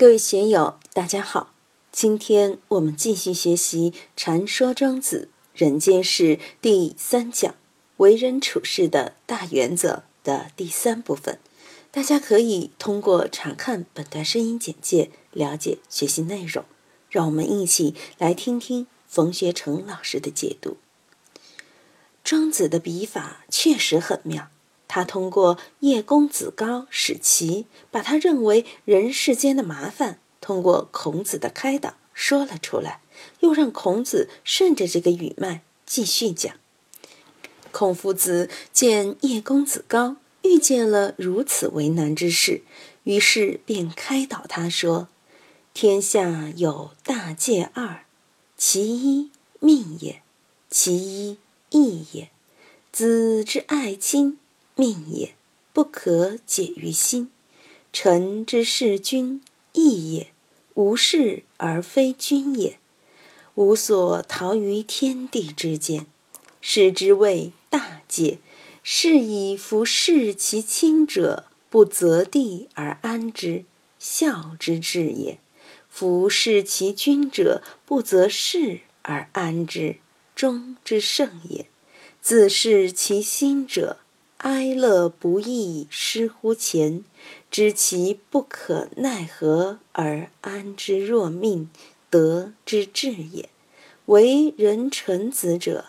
各位学友，大家好。今天我们继续学习《禅说庄子人间世》第三讲“为人处事的大原则”的第三部分。大家可以通过查看本段声音简介了解学习内容。让我们一起来听听冯学成老师的解读。庄子的笔法确实很妙，他通过叶公子高使齐，把他认为人世间的麻烦，通过孔子的开导说了出来，又让孔子顺着这个语脉继续讲。孔夫子见叶公子高遇见了如此为难之事，于是便开导他说。天下有大戒二，其一命也，其一义也。子之爱亲，命也，不可解于心；臣之事君，义也，无事而非君也。无所逃于天地之间，是之谓大戒。是以夫视其亲者，不择地而安之，孝之至也。夫视其君者，不择事而安之，忠之圣也；自视其心者，哀乐不易失乎前，知其不可奈何而安之若命，得之至也。为人臣子者，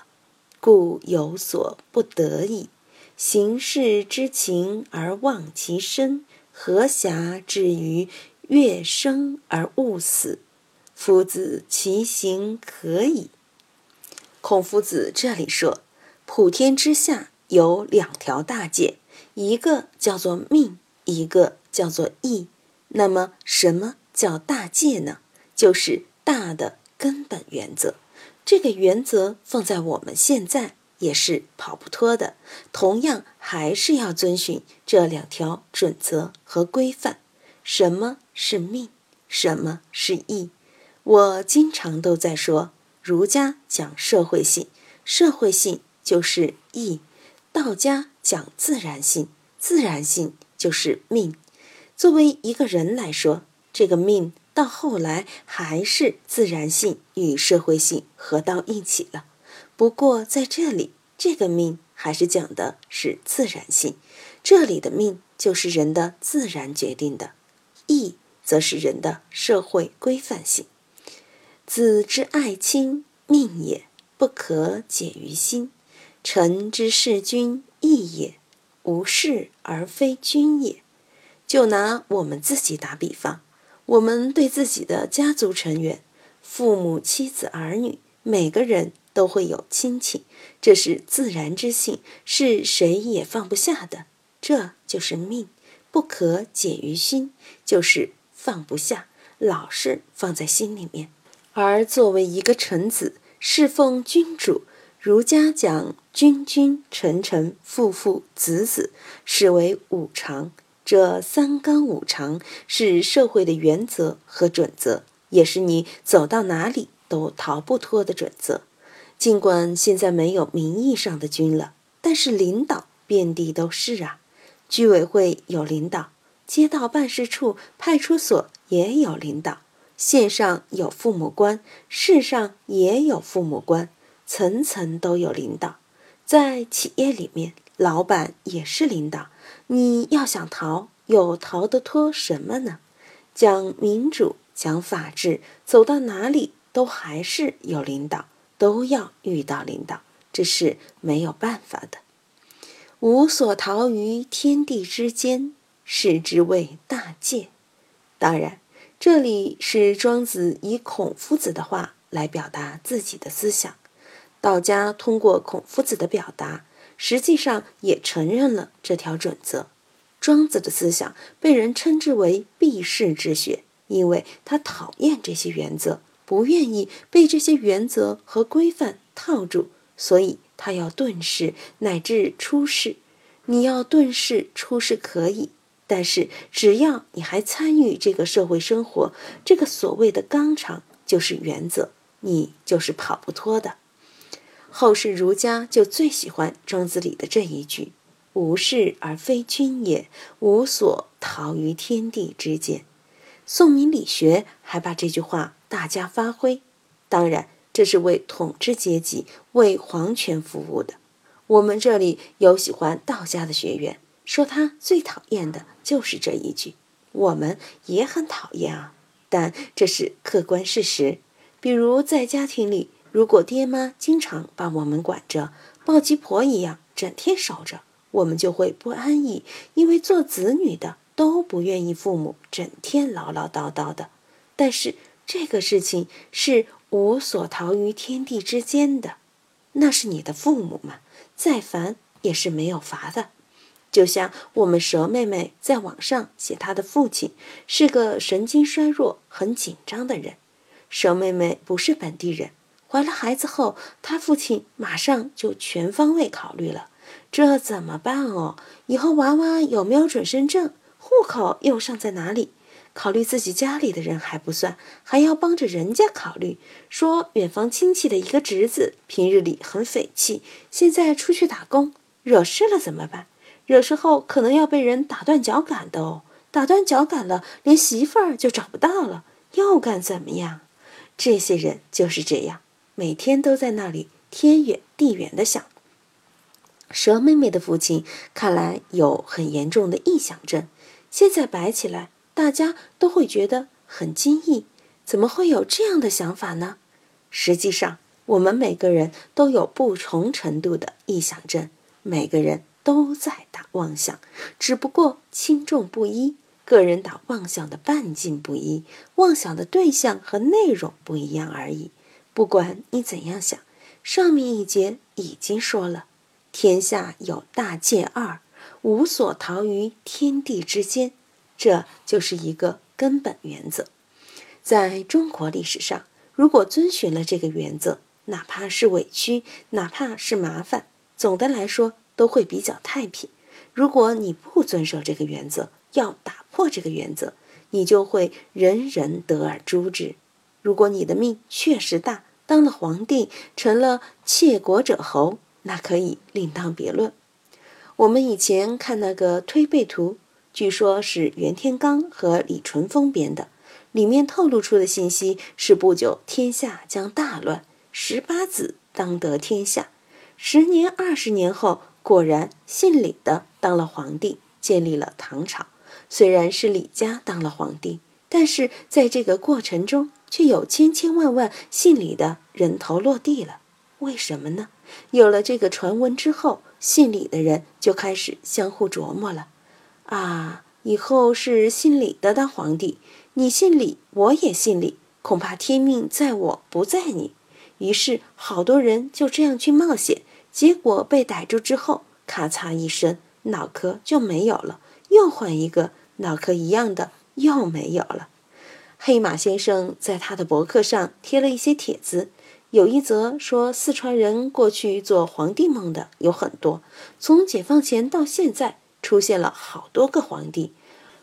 故有所不得已。行事之情而忘其身，何暇至于？月生而勿死，夫子其行可矣。孔夫子这里说，普天之下有两条大戒，一个叫做命，一个叫做义。那么，什么叫大戒呢？就是大的根本原则。这个原则放在我们现在也是跑不脱的，同样还是要遵循这两条准则和规范。什么是命？什么是义？我经常都在说，儒家讲社会性，社会性就是义；道家讲自然性，自然性就是命。作为一个人来说，这个命到后来还是自然性与社会性合到一起了。不过在这里，这个命还是讲的是自然性，这里的命就是人的自然决定的。义则是人的社会规范性。子之爱亲，命也，不可解于心；臣之事君，义也，无事而非君也。就拿我们自己打比方，我们对自己的家族成员、父母、妻子、儿女，每个人都会有亲情，这是自然之性，是谁也放不下的，这就是命。不可解于心，就是放不下，老是放在心里面。而作为一个臣子，侍奉君主，儒家讲君君臣臣父父子子，视为五常。这三纲五常是社会的原则和准则，也是你走到哪里都逃不脱的准则。尽管现在没有名义上的君了，但是领导遍地都是啊。居委会有领导，街道办事处、派出所也有领导，县上有父母官，市上也有父母官，层层都有领导。在企业里面，老板也是领导。你要想逃，又逃得脱什么呢？讲民主，讲法治，走到哪里都还是有领导，都要遇到领导，这是没有办法的。无所逃于天地之间，是之谓大戒。当然，这里是庄子以孔夫子的话来表达自己的思想。道家通过孔夫子的表达，实际上也承认了这条准则。庄子的思想被人称之为避世之学，因为他讨厌这些原则，不愿意被这些原则和规范套住，所以。他要遁世乃至出世，你要遁世出世可以，但是只要你还参与这个社会生活，这个所谓的纲常就是原则，你就是跑不脱的。后世儒家就最喜欢庄子里的这一句：“无事而非君也，无所逃于天地之间。”宋明理学还把这句话大加发挥。当然，这是为统治阶级、为皇权服务的。我们这里有喜欢道家的学员，说他最讨厌的就是这一句。我们也很讨厌啊，但这是客观事实。比如在家庭里，如果爹妈经常把我们管着，抱鸡婆一样整天守着，我们就会不安逸，因为做子女的都不愿意父母整天唠唠叨叨的。但是这个事情是无所逃于天地之间的，那是你的父母嘛。再烦也是没有罚的，就像我们蛇妹妹在网上写她的父亲是个神经衰弱、很紧张的人。蛇妹妹不是本地人，怀了孩子后，他父亲马上就全方位考虑了，这怎么办哦？以后娃娃有没有准生证，户口又上在哪里？考虑自己家里的人还不算，还要帮着人家考虑。说远房亲戚的一个侄子，平日里很匪气，现在出去打工，惹事了怎么办？惹事后可能要被人打断脚杆的哦。打断脚杆了，连媳妇儿就找不到了，又该怎么样？这些人就是这样，每天都在那里天远地远的想。蛇妹妹的父亲看来有很严重的臆想症，现在摆起来。大家都会觉得很惊异，怎么会有这样的想法呢？实际上，我们每个人都有不同程度的臆想症，每个人都在打妄想，只不过轻重不一，个人打妄想的半径不一，妄想的对象和内容不一样而已。不管你怎样想，上面一节已经说了：天下有大戒二，无所逃于天地之间。这就是一个根本原则，在中国历史上，如果遵循了这个原则，哪怕是委屈，哪怕是麻烦，总的来说都会比较太平。如果你不遵守这个原则，要打破这个原则，你就会人人得而诛之。如果你的命确实大，当了皇帝，成了窃国者侯，那可以另当别论。我们以前看那个推背图。据说，是袁天罡和李淳风编的，里面透露出的信息是：不久天下将大乱，十八子当得天下。十年、二十年后，果然姓李的当了皇帝，建立了唐朝。虽然是李家当了皇帝，但是在这个过程中，却有千千万万姓李的人头落地了。为什么呢？有了这个传闻之后，姓李的人就开始相互琢磨了。啊，以后是姓李的当皇帝，你姓李，我也姓李，恐怕天命在我不在你。于是好多人就这样去冒险，结果被逮住之后，咔嚓一声，脑壳就没有了，又换一个脑壳一样的又没有了。黑马先生在他的博客上贴了一些帖子，有一则说四川人过去做皇帝梦的有很多，从解放前到现在。出现了好多个皇帝，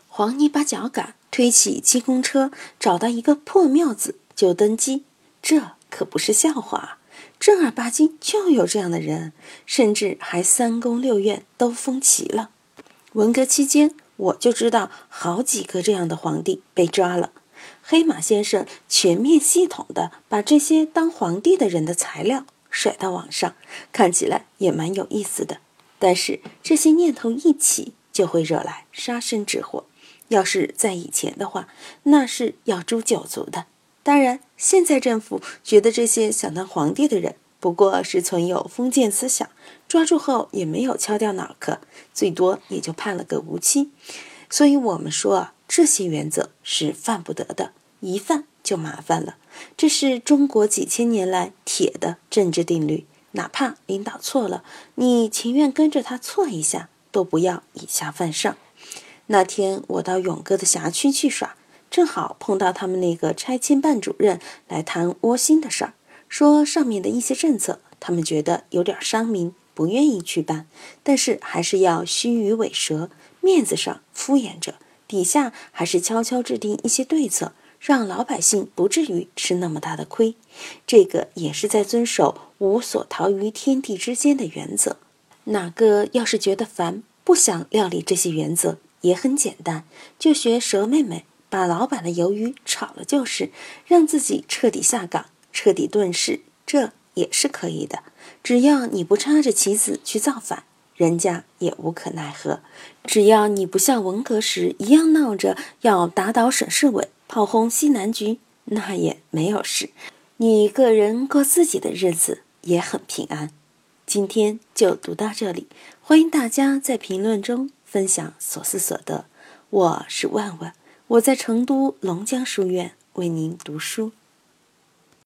黄泥把脚杆推起鸡公车，找到一个破庙子就登基，这可不是笑话。正儿八经就有这样的人，甚至还三宫六院都封齐了。文革期间，我就知道好几个这样的皇帝被抓了。黑马先生全面系统的把这些当皇帝的人的材料甩到网上，看起来也蛮有意思的。但是这些念头一起，就会惹来杀身之祸。要是在以前的话，那是要诛九族的。当然，现在政府觉得这些想当皇帝的人不过是存有封建思想，抓住后也没有敲掉脑壳，最多也就判了个无期。所以我们说啊，这些原则是犯不得的，一犯就麻烦了。这是中国几千年来铁的政治定律。哪怕领导错了，你情愿跟着他错一下，都不要以下犯上。那天我到勇哥的辖区去耍，正好碰到他们那个拆迁办主任来谈窝心的事儿，说上面的一些政策，他们觉得有点伤民，不愿意去办，但是还是要虚与委蛇，面子上敷衍着，底下还是悄悄制定一些对策。让老百姓不至于吃那么大的亏，这个也是在遵守“无所逃于天地之间”的原则。哪个要是觉得烦，不想料理这些原则，也很简单，就学蛇妹妹，把老板的鱿鱼炒了就是，让自己彻底下岗、彻底遁世，这也是可以的。只要你不插着旗子去造反，人家也无可奈何。只要你不像文革时一样闹着要打倒沈世伟、炮轰西南局，那也没有事。你个人过自己的日子也很平安。今天就读到这里，欢迎大家在评论中分享所思所得。我是万万。我在成都龙江书院为您读书。